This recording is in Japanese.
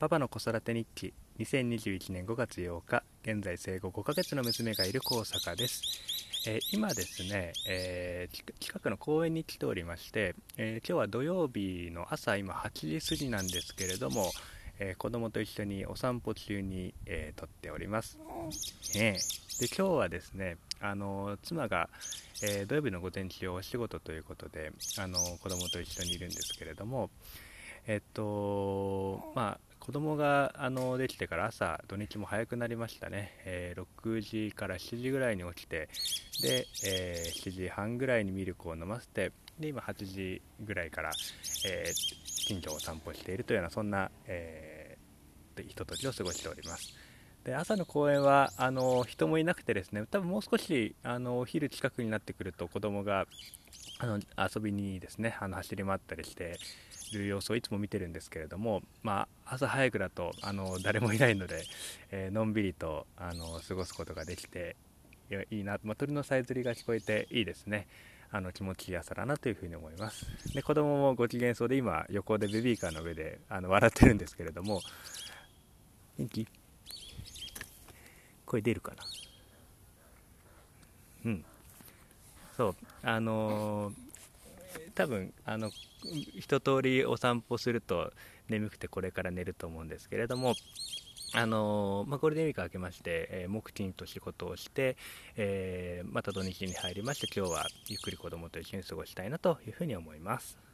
パパの子育て日記2021年5月8日現在生後5ヶ月の娘がいる高坂です、えー今ですね、えー近くの公園に来ておりまして、えー今日は土曜日の朝今8時過ぎなんですけれども、えー子供と一緒にお散歩中に、えー撮っております、ねで今日はですねあの妻が、えー土曜日の午前中お仕事ということであの子供と一緒にいるんですけれどもえっとまあ子供があのできてから朝土日も早くなりましたね、えー6時から7時ぐらいに起きてで、えー7時半ぐらいにミルクを飲ませてで今8時ぐらいから、えー近所を散歩しているというようなそんな、えーひとときを過ごしております。で朝の公園はあの人もいなくてですね多分もう少しあのお昼近くになってくると子供があの遊びにですねあの走り回ったりしている様子をいつも見てるんですけれども、まあ、朝早くだとあの誰もいないので、えーのんびりとあの過ごすことができていいいな、まあ、鳥のさえずりが聞こえていいですね。あの気持ちいい朝だなというふうに思います。で子供もご機嫌そうで今横でベビーカーの上であの笑ってるんですけれども元気？声出るかな？うん。そう。あのー多分あの一通りお散歩すると眠くてこれから寝ると思うんですけれどもあのーまあ、ゴールデンウィーク明けまして、えー木金と仕事をして、えーまた土日に入りまして今日はゆっくり子供と一緒に過ごしたいなというふうに思います。